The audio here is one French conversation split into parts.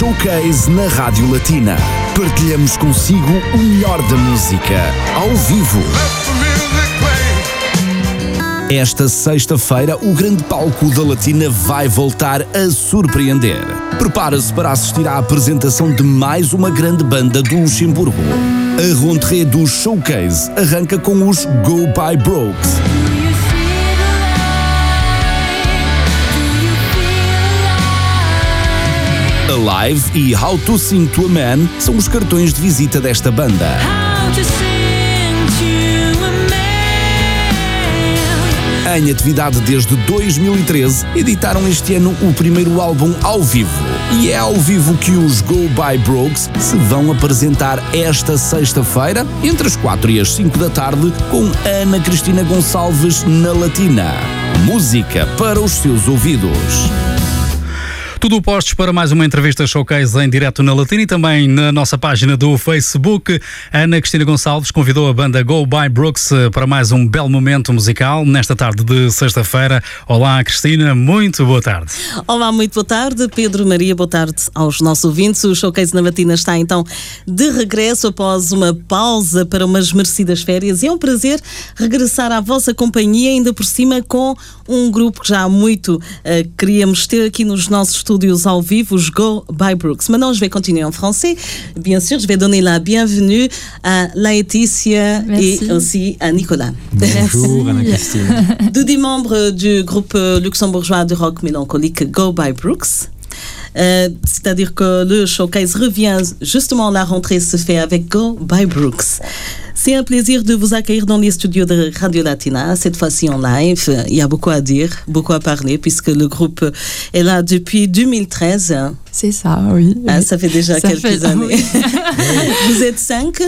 Showcase na Rádio Latina. Partilhamos consigo o melhor da música, ao vivo. Esta sexta-feira, o grande palco da Latina vai voltar a surpreender. Prepara-se para assistir à apresentação de mais uma grande banda do Luxemburgo. A rentrée do Showcase arranca com os Go By Brokes. Alive e How to Sing to a Man são os cartões de visita desta banda. Em atividade desde 2013, editaram este ano o primeiro álbum ao vivo. E é ao vivo que os Go By Brokes se vão apresentar esta sexta-feira, entre as 4 e as 5 da tarde, com Ana Cristina Gonçalves na Latina. Música para os seus ouvidos. Tudo postos para mais uma entrevista showcase em direto na Latina e também na nossa página do Facebook. Ana Cristina Gonçalves convidou a banda Go By Brooks eh, para mais um belo momento musical nesta tarde de sexta-feira. Olá, Cristina, muito boa tarde. Olá, muito boa tarde. Pedro Maria, boa tarde aos nossos ouvintes. O showcase na Latina está então de regresso após uma pausa para umas merecidas férias e é um prazer regressar à vossa companhia, ainda por cima com um grupo que já há muito uh, queríamos ter aqui nos nossos studios ao vivo, os Go by Brooks. Maintenant, je vais continuer en français. Bien sûr, je vais donner la bienvenue à Laetitia Merci. et aussi à Nicolas. Bonjour Anna-Christine. Deux des membres du groupe euh, luxembourgeois de rock mélancolique Go by Brooks. Euh, C'est-à-dire que le showcase revient justement, la rentrée se fait avec Go by Brooks. C'est un plaisir de vous accueillir dans les studios de Radio Latina, cette fois-ci en live. Il y a beaucoup à dire, beaucoup à parler, puisque le groupe est là depuis 2013. C'est ça, oui. Ah, ça fait déjà Ça quelques fait- années. vous êtes cinq?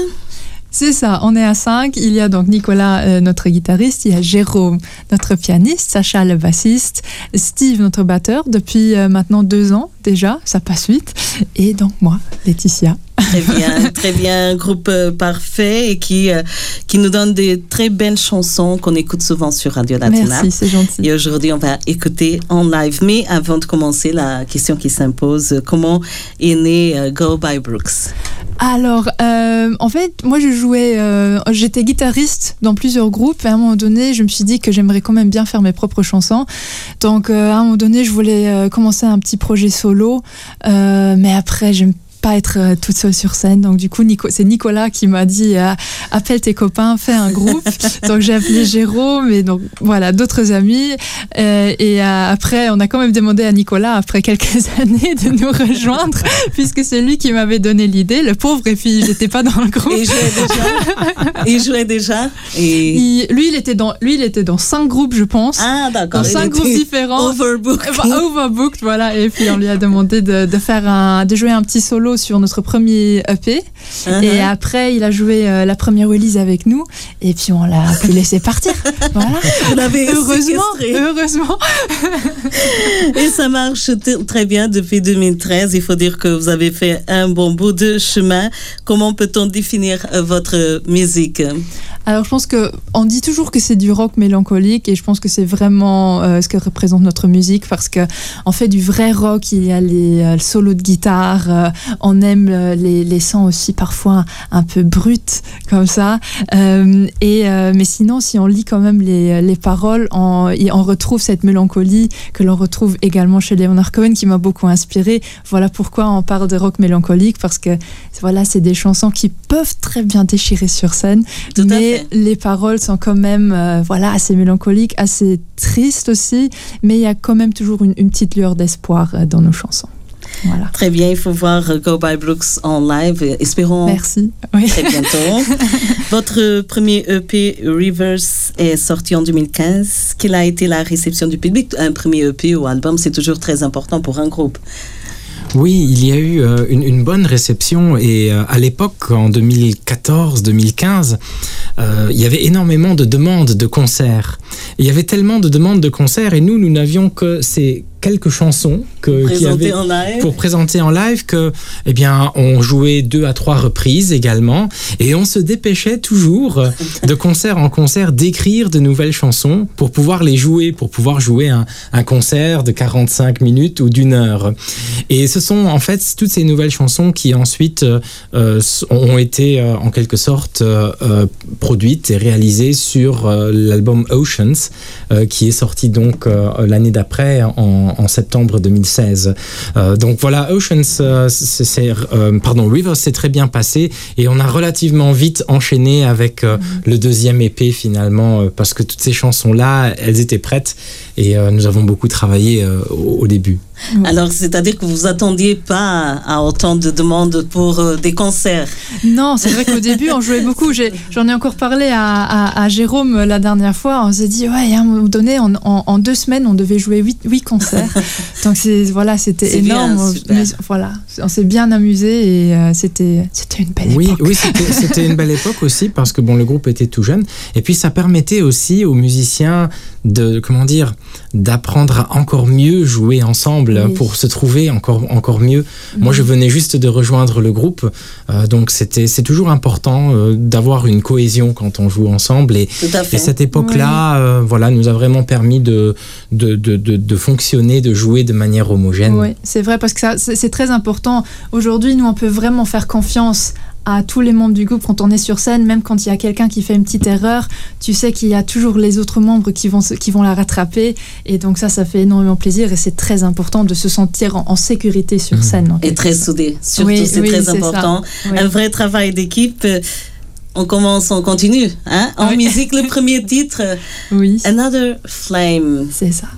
C'est ça, on est à 5. Il y a donc Nicolas, euh, notre guitariste, il y a Jérôme, notre pianiste, Sacha, le bassiste, Steve, notre batteur, depuis euh, maintenant deux ans déjà, ça passe vite, et donc moi, Laetitia. Très bien, très bien, un groupe euh, parfait et qui, euh, qui nous donne des très belles chansons qu'on écoute souvent sur Radio Latina. Merci, c'est gentil. Et aujourd'hui, on va écouter en live. Mais avant de commencer, la question qui s'impose, comment est né Go by Brooks? Alors, euh, en fait, moi je jouais, euh, j'étais guitariste dans plusieurs groupes et à un moment donné, je me suis dit que j'aimerais quand même bien faire mes propres chansons. Donc, euh, à un moment donné, je voulais commencer un petit projet solo, mais après, j'aime pas être euh, toute seule sur scène. Donc, du coup, Nico, c'est Nicolas qui m'a dit euh, appelle tes copains, fais un groupe. donc, j'ai appelé Jérôme et donc voilà, d'autres amis. Euh, et euh, après, on a quand même demandé à Nicolas, après quelques années, de nous rejoindre, puisque c'est lui qui m'avait donné l'idée. Le pauvre, et puis j'étais pas dans le groupe. Et il jouait déjà Il jouait déjà et... Il- lui, il était dans, lui, il était dans cinq groupes, je pense. Ah, d'accord. dans cinq groupes différents. Overbooked. Bah, Overbooked, voilà. Et puis on lui a demandé de, de faire un, de jouer un petit solo sur notre premier EP. Uh-huh. Et après, il a joué euh, la première release avec nous. Et puis on l'a pu laisser partir. Voilà. Vous l'avez Heureusement, heureusement. Et ça marche très bien depuis 2013. Il faut dire que vous avez fait un bon bout de chemin. Comment peut-on définir euh, votre musique? Alors je pense que on dit toujours que c'est du rock mélancolique et je pense que c'est vraiment euh, ce que représente notre musique parce que on fait du vrai rock. Il y a les euh, solos de guitare, euh, on aime euh, les, les sons aussi parfois un peu bruts comme ça. Euh, et euh, mais sinon, si on lit quand même les, les paroles, on, et on retrouve cette mélancolie que l'on retrouve également chez Leonard Cohen qui m'a beaucoup inspiré. Voilà pourquoi on parle de rock mélancolique parce que voilà, c'est des chansons qui peuvent très bien déchirer sur scène, Tout mais les paroles sont quand même euh, voilà assez mélancoliques, assez tristes aussi, mais il y a quand même toujours une, une petite lueur d'espoir dans nos chansons. Voilà. Très bien, il faut voir euh, Go by Brooks en live. Euh, Espérons Merci. Oui. très bientôt. Votre premier EP Reverse est sorti en 2015. Quelle a été la réception du public? Un premier EP ou album, c'est toujours très important pour un groupe. Oui, il y a eu euh, une, une bonne réception et euh, à l'époque, en 2014-2015, euh, il y avait énormément de demandes de concerts. il y avait tellement de demandes de concerts et nous, nous n'avions que ces quelques chansons que, qui avait en live. pour présenter en live que, eh bien, on jouait deux à trois reprises également et on se dépêchait toujours de concert en concert d'écrire de nouvelles chansons pour pouvoir les jouer, pour pouvoir jouer un, un concert de 45 minutes ou d'une heure. Et ce sont en fait toutes ces nouvelles chansons qui ensuite euh, ont été euh, en quelque sorte euh, produites et réalisées sur l'album Oceans qui est sorti donc l'année d'après en, en, septembre 2016. Euh, donc voilà, Oceans, euh, c'est, euh, pardon, Rivers s'est très bien passé et on a relativement vite enchaîné avec mm-hmm. le deuxième EP finalement parce que toutes ces chansons là, elles étaient prêtes et nous avons beaucoup travaillé au, au début. Alors, c'est-à-dire que vous attendiez pas à autant de demandes pour euh, des concerts Non, c'est vrai qu'au début, on jouait beaucoup. J'en ai, ai, encore parlé à, à, à, Jérôme la dernière fois. On s'est dit, ouais, à un moment donné, en, en, en deux semaines, on devait jouer huit, huit concerts. Donc, voilà, c'était énorme. Bien, Mais, voilà, on s'est bien amusé et euh, c'était une belle oui, époque. Oui, c'était une belle époque aussi parce que bon, le groupe était tout jeune. Et puis, ça permettait aussi aux musiciens de, comment dire, d'apprendre à encore mieux jouer ensemble oui. pour se trouver encore, encore mieux. Moi, je venais juste de rejoindre le groupe, euh, donc c'était c'est toujours important euh, d'avoir une cohésion quand on joue ensemble. Et, et cette époque-là, oui. euh, voilà, nous a vraiment permis de, de, de, de, de fonctionner, de jouer de manière homogène. Oui, c'est vrai parce que c'est très important. Aujourd'hui, nous, on peut vraiment faire confiance à tous les membres du groupe quand on est sur scène, même quand il y a quelqu'un qui fait une petite erreur, tu sais qu'il y a toujours les autres membres qui vont, qui vont la rattraper. Et donc ça, ça fait énormément plaisir et c'est très important de se sentir en, en sécurité sur mmh. scène. Et très soudé, surtout oui, c'est oui, très important. Oui. Un vrai travail d'équipe. On commence, on continue. Hein? En oui. musique, le premier titre, oui. Another Flame. C'est ça.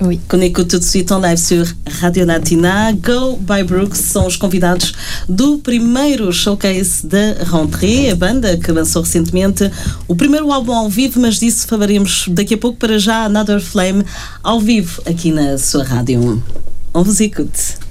Oui. Qu'on écoute tout de suite en live sur Radio Latina. Go by Brooks são os convidados do primeiro showcase da rentrée, a banda que lançou recentemente o primeiro álbum ao vivo, mas disso falaremos daqui a pouco para já Another Flame ao vivo aqui na sua rádio. On vous écoute.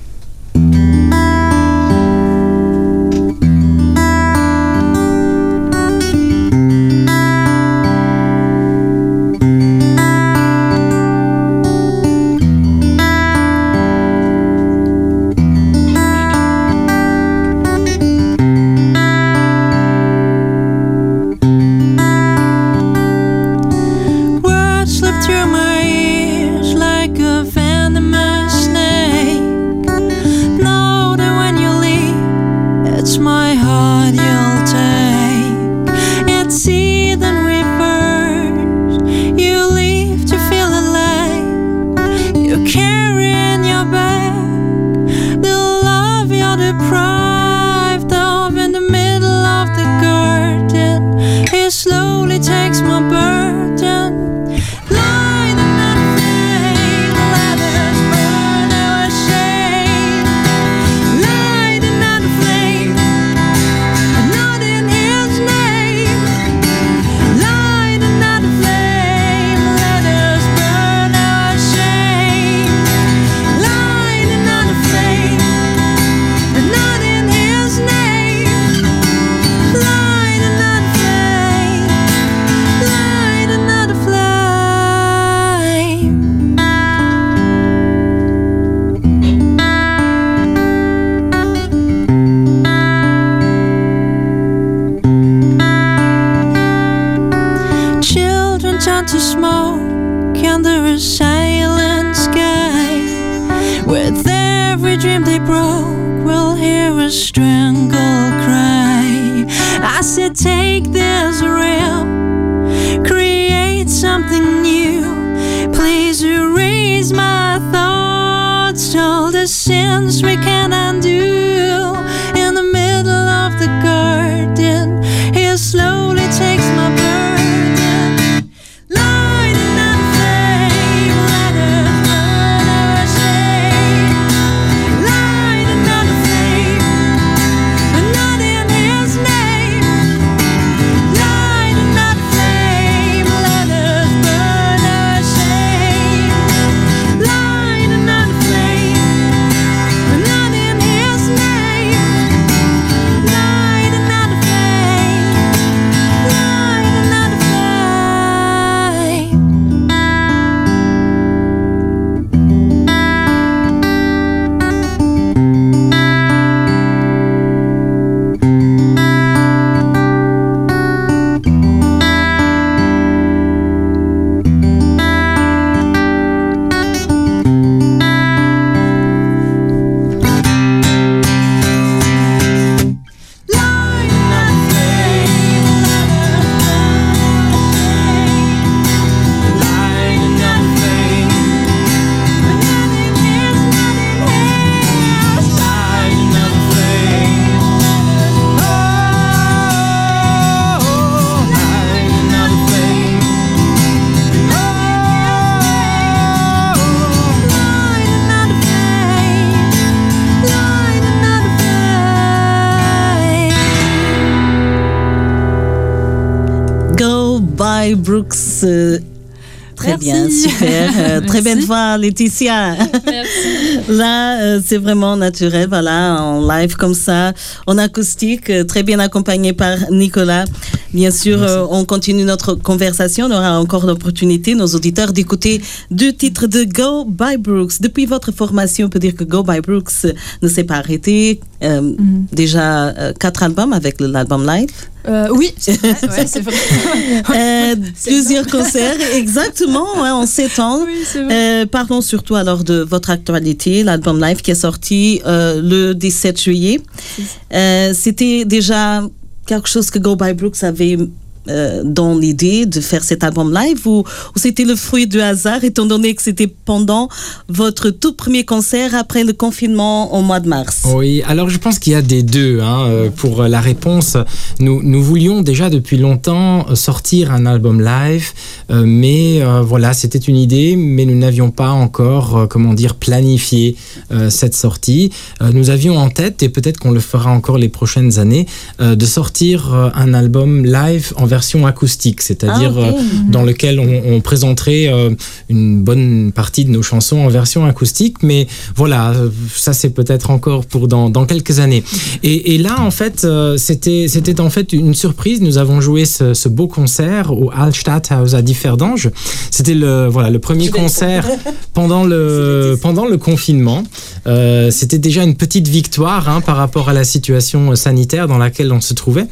Another bien, super. Euh, très belle voix, Laetitia. Merci. Là, euh, c'est vraiment naturel, voilà, en live comme ça, en acoustique, très bien accompagné par Nicolas. Bien sûr, on continue notre conversation. On aura encore l'opportunité, nos auditeurs, d'écouter deux titres de Go by Brooks. Depuis votre formation, on peut dire que Go by Brooks ne s'est pas arrêté. Mhm. Déjà quatre albums avec l'album live. Euh, oui, c'est vrai. Euh, plusieurs concerts, exactement, en sept ans. Euh, parlons surtout alors de votre actualité, l'album live qui est sorti le 17 juillet. C'était déjà quelque chose que Go By Brooks avait euh, dans l'idée de faire cet album live ou, c'était le fruit du hasard étant donné que c'était pendant votre tout premier concert après le confinement au mois de mars? Oui, alors je pense qu'il y a des deux. Hein, euh, pour la réponse, nous, nous voulions déjà depuis longtemps sortir un album live, euh, mais voilà, c'était une idée, mais nous n'avions pas encore, comment dire, planifié cette sortie. nous avions en tête, et peut-être qu'on le fera encore les prochaines années, de sortir un album live en version acoustique, c'est-à-dire ah, euh, dans lequel on, présenterait euh, une bonne partie de nos chansons en version acoustique. Mais voilà, euh, ça c'est peut-être encore pour dans, dans quelques années. Et, là, en fait, c'était c'était en fait une surprise. Nous avons joué ce, beau concert au Altstadthaus à Differdange. C'était le voilà le premier concert pendant le pendant le confinement. C'était déjà une petite victoire hein, par rapport à la situation sanitaire dans laquelle on se trouvait.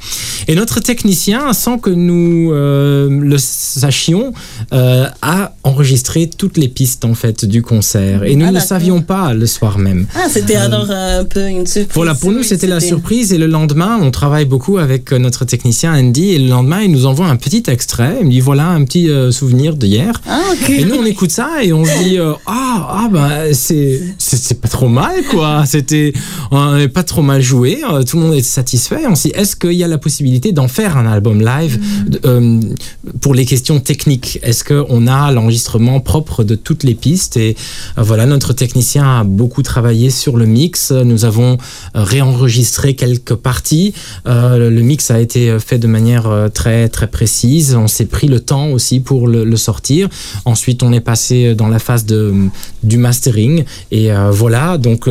Et notre technicien, sans que nous euh, le sachions, euh, a enregistré toutes les pistes en fait du concert. Et nous ah, ne savions pas le soir même. Ah, c'était euh, alors un peu une surprise. Voilà, pour nous, c'était la surprise. Et le lendemain, on travaille beaucoup avec notre technicien Andy. Et le lendemain, il nous envoie un petit extrait. Il me dit voilà un petit souvenir d'hier. Ah, Et nous, on écoute ça et on se dit ah, ah ben c'est c'est pas trop mal quoi. C'était on n'est pas trop mal joué. Tout le monde est satisfait. On se dit est-ce qu'il y a la possibilité d'en faire un album live euh, pour les questions techniques, est-ce qu'on a l'enregistrement propre de toutes les pistes? Et euh, voilà, notre technicien a beaucoup travaillé sur le mix. Nous avons euh, réenregistré quelques parties. le mix a été fait de manière très très précise. On s'est pris le temps aussi pour le, sortir. Ensuite, on est passé dans la phase de, du mastering. Et voilà, donc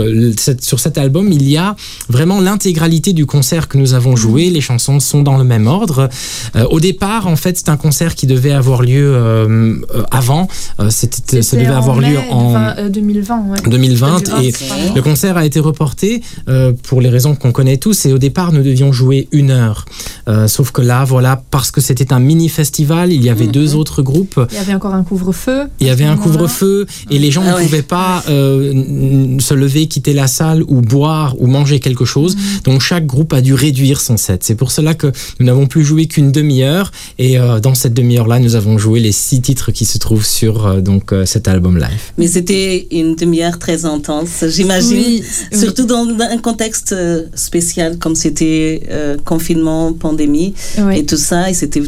sur cet album, il y a vraiment l'intégralité du concert que nous avons joué. Les chansons sont dans le même ordre. Euh, au départ, en fait, c'est un concert qui devait avoir lieu euh, euh, avant. c'était, ça devait avoir lieu en 2020. 2020, et le concert a été reporté pour les raisons qu'on connaît tous. Et au départ, nous devions jouer une heure. sauf que là, voilà, parce que c'était un mini festival, il y avait deux mhm. autres groupes. Il y avait encore un couvre-feu. Il y avait un couvre-feu et les gens ah ne pouvaient pas se lever, quitter la salle ou boire ou manger quelque chose. Mhm. Donc chaque groupe a dû réduire son set. C'est pour cela que nous n'avons plus joué qu'une demi-heure. Et euh, dans cette demi-heure-là, nous avons joué les six titres qui se trouvent sur euh, donc euh, cet album live. Mais c'était une demi-heure très intense, j'imagine. Surtout dans un contexte spécial comme c'était confinement, pandémie et tout ça. Et c'était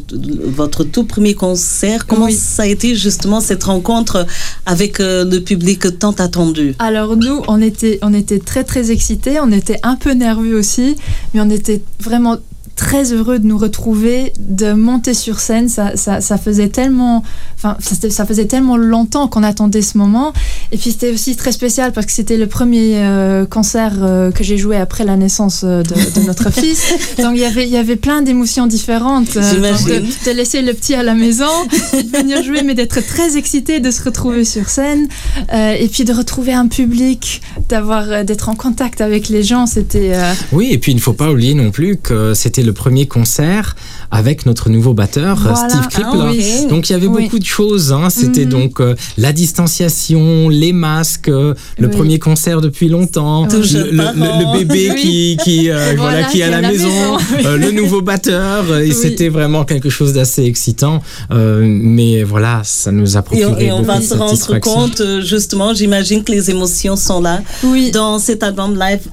votre tout premier concert. Comment ça a été justement cette rencontre avec le public tant attendu? Alors nous, on était, très très excités. On était un peu nerveux aussi, mais on était vraiment très heureux de nous retrouver, de monter sur scène. Ça, ça, faisait tellement, enfin, ça, faisait tellement longtemps qu'on attendait ce moment. Et puis c'était aussi très spécial parce que c'était le premier euh, concert euh, que j'ai joué après la naissance euh, de, notre fils. Donc il y avait, il y avait plein d'émotions différentes. de, de, laisser le petit à la maison, de venir jouer, mais d'être très excité de se retrouver sur scène. et puis de retrouver un public, d'avoir, d'être en contact avec les gens, c'était. Oui, et puis il ne faut pas oublier non plus que c'était le premier concert avec notre nouveau batteur Steve Krippler. Ah donc il y avait beaucoup de choses. Hein. C'était mhm. donc euh, la distanciation, les masques, euh, le premier concert depuis longtemps, le, bébé qui qui, euh, voilà, qui est à la, maison, le nouveau batteur. Et c'était vraiment quelque chose d'assez excitant. mais voilà, ça nous a procuré et, on va se rendre compte justement. J'imagine que les émotions sont là dans cet album live.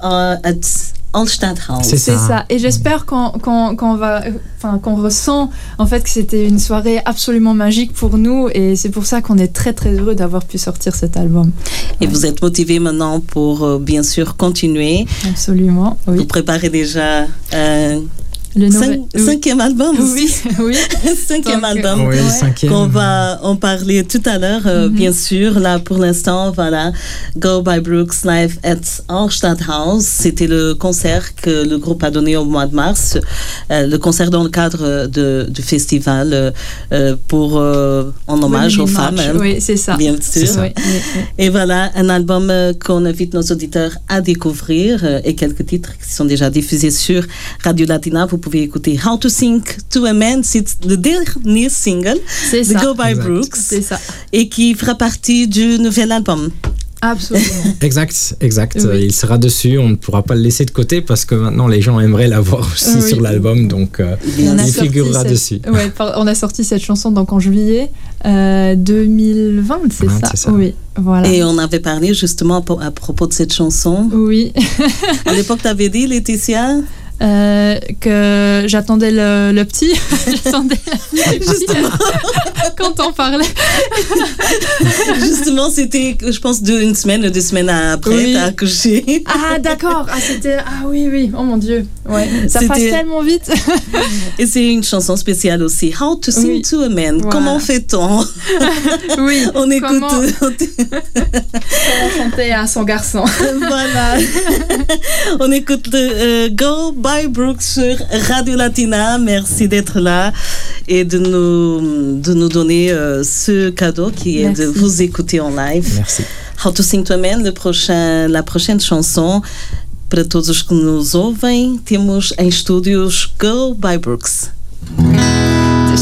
C'est ça. Et j'espère qu'on va, enfin qu'on ressent en fait que c'était une soirée absolument magique pour nous et c'est pour ça qu'on est très très heureux d'avoir pu sortir cet album. Et vous êtes motivé maintenant pour euh, bien sûr continuer. Absolument. Vous préparez déjà. Euh, Le Cinq- nouvel- oui. Cinquième album Oui, aussi. oui. cinquième Donc, album. Oui, Ouais. qu'on va en parler tout à l'heure, euh, bien sûr. Là, pour l'instant, voilà, Go by Brooks Live at Altstadthaus. C'était le concert que le groupe a donné au mois de mars. Euh, le concert dans le cadre de, du festival euh, pour, euh, en hommage aux femmes. Hein, Oui, c'est ça. Bien sûr. ça. Et voilà, un album euh, qu'on invite nos auditeurs à découvrir euh, et quelques titres qui sont déjà diffusés sur Radio Latina. Vous pouvez écouter How to Sing to a Man, c'est le dernier single de ça. Go by Exact. Brooks C'est ça. et qui fera partie du nouvel album. Absolument. Exact, exact. Oui. Il sera dessus. On ne pourra pas le laisser de côté parce que maintenant les gens aimeraient l'avoir aussi Oui. sur l'album. Donc euh, il figurera cette- dessus. Ouais, par- on a sorti cette chanson donc en juillet euh, 2020, c'est Vingt, ça? c'est ça. Oui, voilà. Et on avait parlé justement po- à propos de cette chanson. Oui, À l'époque, tu avais dit, Laetitia, euh, que j'attendais le, le petit. j'attendais petit quand on parlait. justement, c'était, je pense, deux, une semaine ou deux semaines après, Oui. t'as accouché. Ah d'accord. Ah c'était. Ah oui oui. Oh mon dieu. Ouais. Ça passe tellement vite. Et c'est une chanson spéciale aussi. How to Sing Oui. to a Man. Voilà. Comment fait-on? Oui. On écoute. Comment, comment chanter à son garçon? voilà. On écoute le, euh, Go by Brooks sur Radio Latina. Merci d'être là et de nous, de nous donner euh, ce cadeau qui est de Merci. vous écouter en live. Merci. How to Sing to a Man, le prochain, la prochaine chanson. Para todos os que nos ouvem, temos em estúdios Go by Brooks. The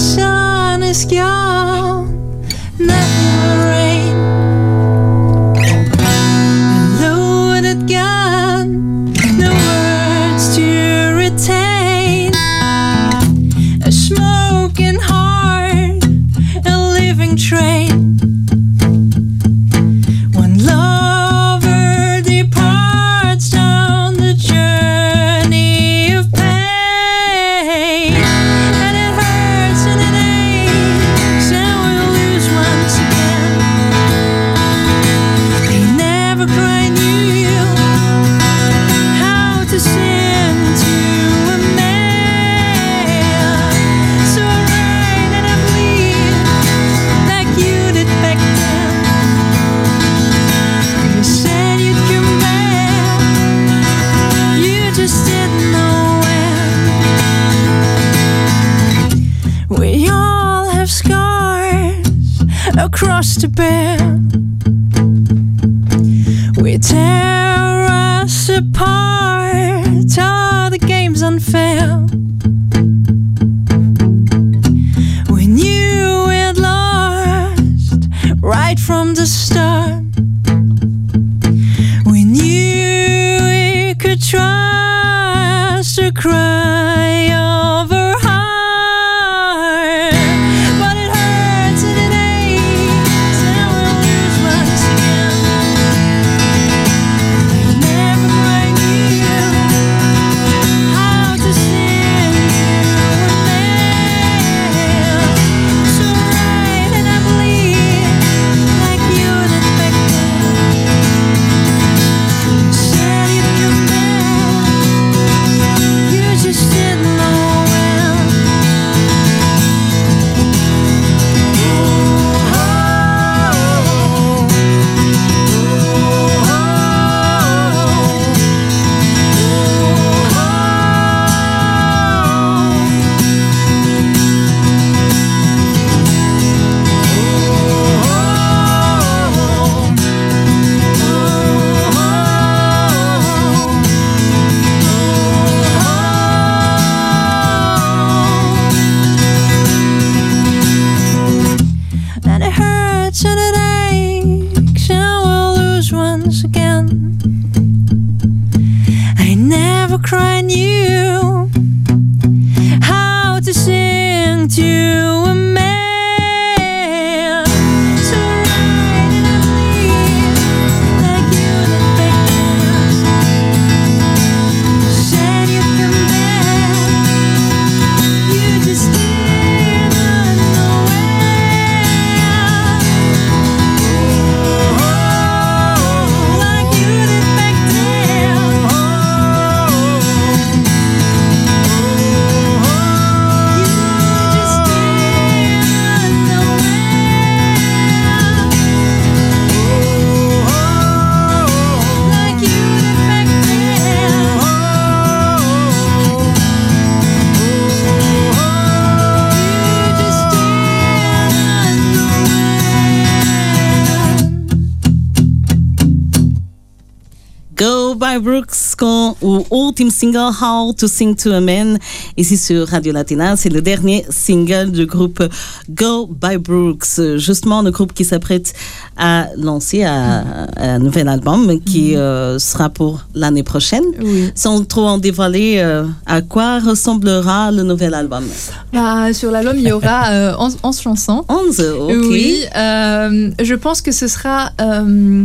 Brooks com o último single How to Sing to a Man, ici sur Radio Latina. C'est le dernier single du groupe Go by Brooks, justement le groupe qui s'apprête à lancer un, un nouvel album qui euh, sera pour l'année prochaine. Oui. Sans trop en dévoiler, euh, à quoi ressemblera le nouvel album? Bah, sur l'album, il y aura euh, 11, 11 chansons. 11, ok. Oui, euh, je pense que ce sera euh,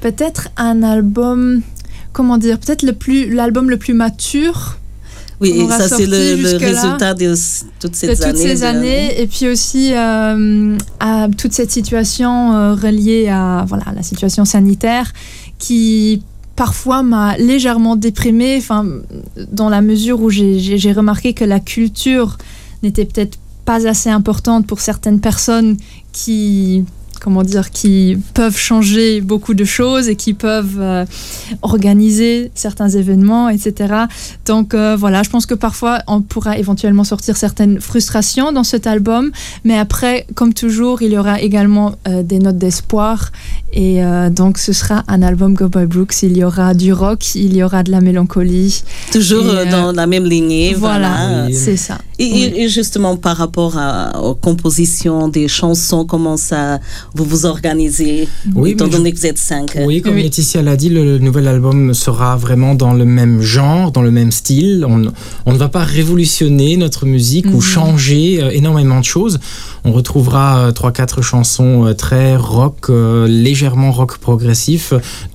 peut-être un album, comment dire, peut-être le plus l'album le plus mature Oui, et ça c'est le, résultat de toutes ces de années. toutes ces de- années, et puis aussi euh, à toute cette situation euh, reliée à voilà la situation sanitaire qui parfois m'a légèrement déprimée, enfin dans la mesure où j'ai remarqué que la culture n'était peut-être pas assez importante pour certaines personnes qui comment dire qui peuvent changer beaucoup de choses et qui peuvent euh, organiser certains événements etc donc euh, voilà je pense que parfois on pourra éventuellement sortir certaines frustrations dans cet album mais après comme toujours il y aura également euh, des notes d'espoir et euh, donc ce sera un album Go by Brooks il y aura du rock il y aura de la mélancolie Toujours Et, dans la même lignée. Voilà. voilà Oui. c'est ça Et, Oui. et- et justement, par rapport à- aux compositions des chansons, comment ça vous vous organisez Oui, Étant mais je- donné que vous êtes cinq. Oui, comme Oui. Laetitia l'a dit, le, le nouvel album sera vraiment dans le même genre, dans le même style. On, on ne va pas révolutionner notre musique ou Mhm. changer euh, énormément de choses. On retrouvera euh, trois, quatre chansons euh, très rock, euh, légèrement rock progressif,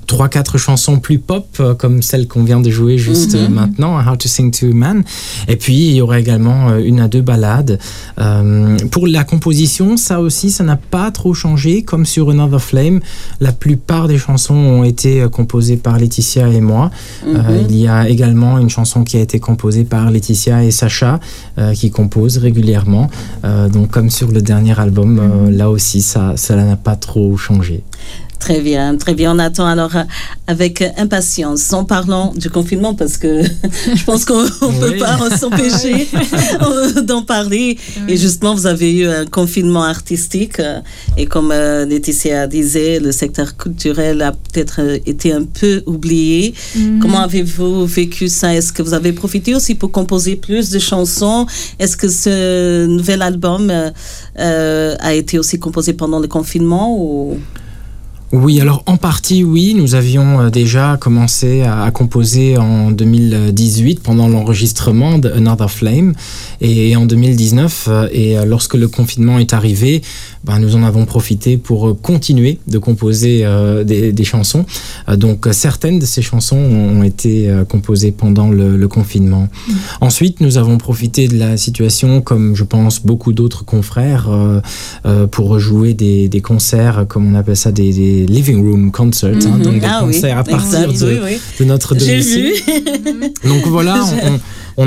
trois, quatre chansons plus pop, euh, comme celle qu'on vient de jouer juste Mhm. euh, maintenant, How to Sing to a Man. Et puis, il y aura également euh, une à deux ballades. Euh, pour la composition, ça aussi, ça n'a pas trop changé. Comme sur Another Flame, la plupart des chansons ont été euh, composées par Laetitia et moi. Mhm. Euh, il y a également une chanson qui a été composée par Laetitia et Sacha, euh, qui composent régulièrement. Euh, donc, comme sur le dernier album, euh, là aussi, ça, cela n'a pas trop changé. Très bien, très bien. On attend alors euh, avec impatience en parlant du confinement parce que je pense qu'on ne peut Oui. pas s'empêcher d'en parler. Et justement, vous avez eu un confinement artistique euh, et comme euh, Laetitia disait, le secteur culturel a peut-être été un peu oublié. Mhm. Comment avez-vous vécu ça? Est-ce que vous avez profité aussi pour composer plus de chansons? Est-ce que ce nouvel album euh, a été aussi composé pendant le confinement ou... Oui, alors en partie, oui. Nous avions euh, déjà commencé à, à composer en 2018 pendant l'enregistrement de Another Flame et en 2019. euh, Et euh, lorsque le confinement est arrivé, ben, nous en avons profité pour continuer de composer euh, des, des chansons. Donc certaines de ces chansons ont, été composées pendant le, le confinement. Ensuite, nous avons profité de la situation, comme je pense beaucoup d'autres confrères, euh, euh, pour jouer des, des concerts, comme on appelle ça, des, des living room concerts, hein, Mhm. donc des Ah oui, concerts à partir exact, de, oui, oui. de notre domicile. vu. Donc voilà, on, on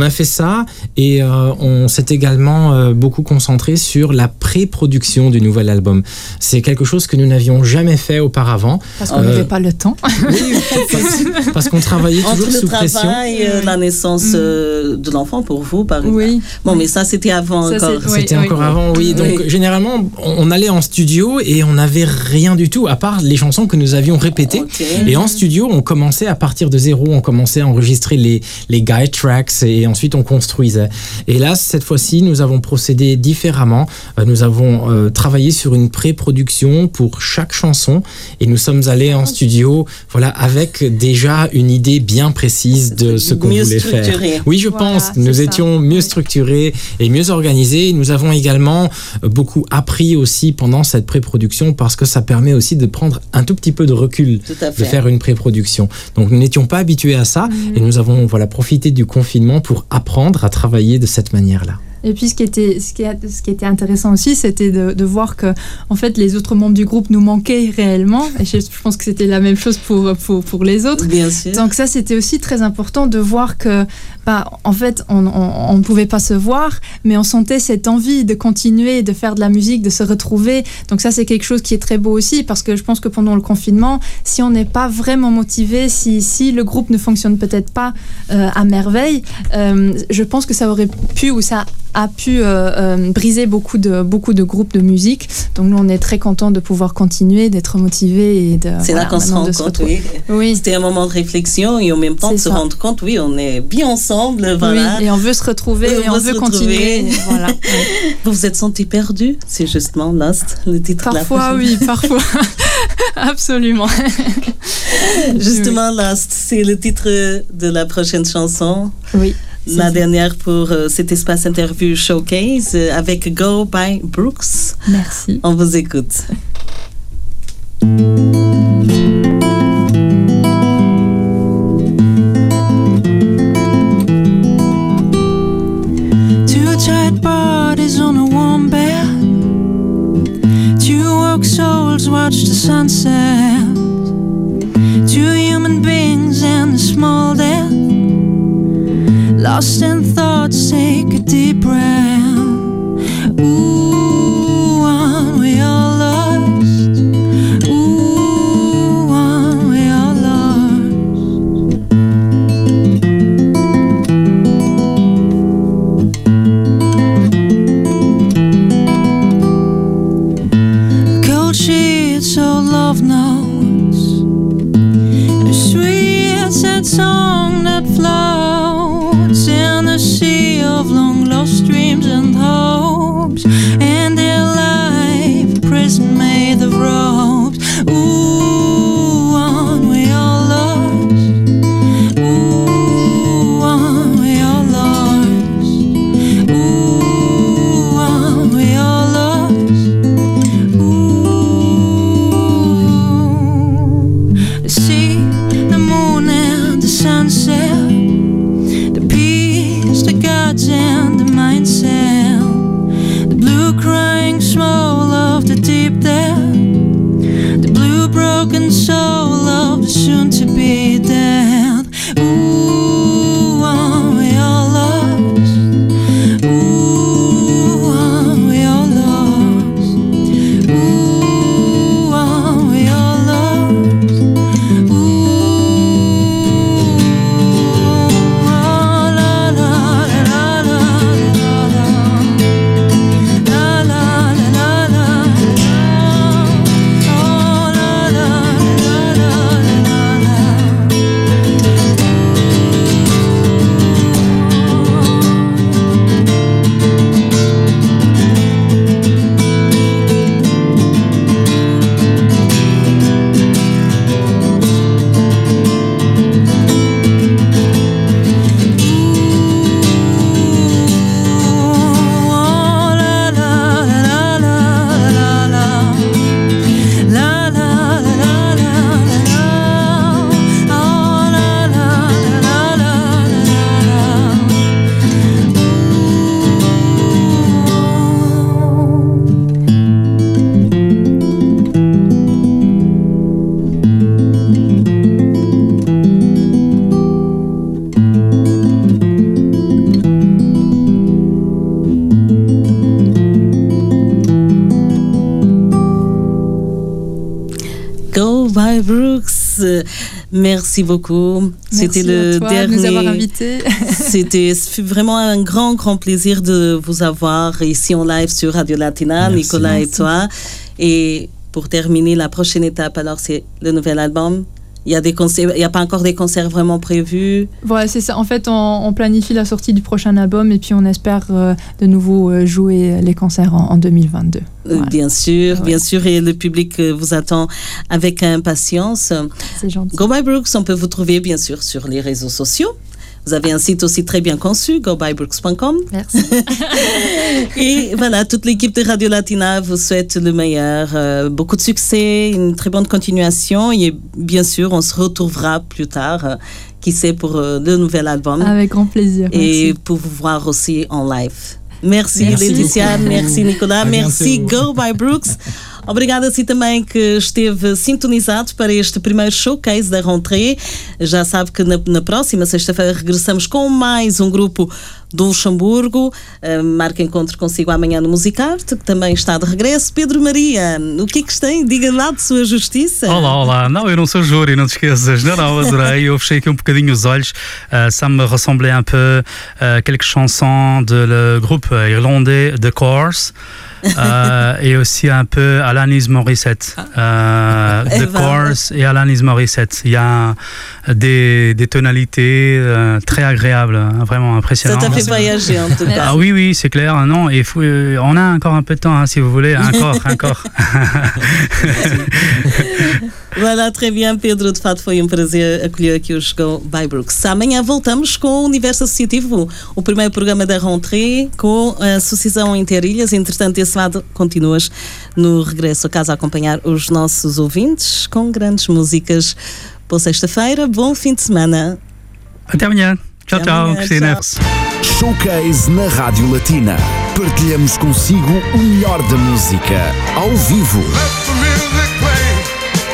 a fait ça et euh, on s'est également euh, beaucoup concentré sur la pré-production du nouvel album. C'est quelque chose que nous n'avions jamais fait auparavant. parce qu'on Euh, n'avait pas le temps Oui, parce, parce qu'on travaillait Entre toujours le sous pression. travail et euh, la naissance euh, de l'enfant pour vous, par exemple. oui Bon, mais ça, c'était avant Ça, encore. oui, C'était oui. encore avant, oui. Donc Oui. généralement, on, on allait en studio et on n'avait rien du tout à part les chansons que nous avions répétées. Et en studio, on commençait à partir de zéro, on commençait à enregistrer les, les guide tracks et ensuite on construisait. Et là, cette fois-ci, nous avons procédé différemment. Euh, Nous avons euh, travaillé sur une pré-production pour chaque chanson et nous sommes allés en studio, voilà, avec déjà une idée bien précise de ce qu'on voulait faire. Oui, je Voilà, pense. Nous ça. étions mieux structurés et mieux organisés. Nous avons également euh, beaucoup appris aussi pendant cette pré-production parce que ça permet aussi de prendre un tout petit peu de recul de faire une pré-production. Donc nous n'étions pas habitués à ça et nous avons voilà profité du confinement pour apprendre à travailler de cette manière-là. Et puis ce qui était, ce qui, a- ce qui était intéressant aussi, c'était de, de voir que en fait les autres membres du groupe nous manquaient réellement. Et je, je pense que c'était la même chose pour, pour, pour les autres. Bien sûr. Donc ça, c'était aussi très important de voir que, bah, en fait, on on- on ne pouvait pas se voir, mais on sentait cette envie de continuer, de faire de la musique, de se retrouver. Donc ça, c'est quelque chose qui est très beau aussi, parce que je pense que pendant le confinement, si on n'est pas vraiment motivé, si, si le groupe ne fonctionne peut-être pas euh, à merveille, euh, je pense que ça aurait pu ou ça a pu euh, euh, briser beaucoup de, beaucoup de groupes de musique. Donc nous, on est très contents de pouvoir continuer, d'être motivés et de. C'est voilà, là qu'on se rend de compte, retrouver. oui. Oui. C'était un moment de réflexion et en même temps de se ça. rendre compte, oui, on est bien ensemble, voilà. Oui, et on veut se retrouver et on veut continuer. Voilà. Vous vous êtes senti perdu? C'est justement Lost, le titre de la Parfois, prochaine. oui, parfois. Absolument. Justement, Lost, c'est le titre de la prochaine chanson. Oui. La dernière pour euh, cet espace interview showcase euh, avec Go by Brooks. Merci. On vous écoute. Two tight bodies on a warm bed. Two woke souls watch the sunset. Lost in thoughts, take a deep breath. Merci beaucoup. C'était Merci le toi dernier. de nous avoir invités. C'était vraiment un grand, grand plaisir de vous avoir ici en live sur Radio Latina, Merci. Nicolas et toi. Et pour terminer, la prochaine étape, alors, c'est le nouvel album. Il y a des concerts, il n'y a pas encore des concerts vraiment prévus. Voilà, c'est ça. En fait, on, on planifie la sortie du prochain album et puis on espère euh, de nouveau euh, jouer les concerts en, en 2022. Euh, Voilà. Bien sûr, Ouais. bien sûr, et le public vous attend avec impatience. C'est gentil. Brooks, on peut vous trouver bien sûr sur les réseaux sociaux. Vous avez un site aussi très bien conçu, gobybrooks.com. Merci. Et voilà, toute l'équipe de Radio Latina vous souhaite le meilleur, euh, beaucoup de succès, une très bonne continuation et bien sûr, on se retrouvera plus tard, euh, qui sait, pour euh, le nouvel album Avec grand plaisir. et Merci. pour vous voir aussi en live. Merci, Merci beaucoup. merci Nicolas, À merci bientôt. Go by Brooks. Obrigada a si também que esteve sintonizado para este primeiro showcase da rentrée. Já sabe que na, na próxima sexta-feira regressamos com mais um grupo do Luxemburgo. Uh, marca encontro consigo amanhã no Musicarte, que também está de regresso. Pedro Maria, o que é que tem? Diga lá de sua justiça. Olá, olá. Não, eu não sou júri, não te esqueças. Não, não, adorei. Eu fechei aqui um bocadinho os olhos. Uh, ça me ressemblait un peu uh, quelques chansons de le groupe irlandais The Course. Euh, et aussi un peu Alanis Morissette. Euh, Eh The Course et Alanis Morissette. Il y a des, des tonalités euh, très agréables, hein, vraiment Ça impressionnantes. t'a fait voyager en tout cas. Ah oui, oui, c'est clair. Non, et faut- euh, on a encore un peu de temps, hein, si vous voulez. Encore, encore. Voilà, très bien, Pedro. De fato, foi um prazer acolher aqui os Go by Brooks. Amanhã voltamos com o Universo Associativo, o primeiro programa da Rentrée com a Associação Interilhas. Entretanto, desse lado, continuas no regresso a casa a acompanhar os nossos ouvintes com grandes músicas. Boa sexta-feira, bom fim de semana. Até amanhã. Tchau, Até tchau, amanhã, Cristina. tchau. Showcase na Rádio Latina. Partilhamos consigo o melhor da música ao vivo. Let the music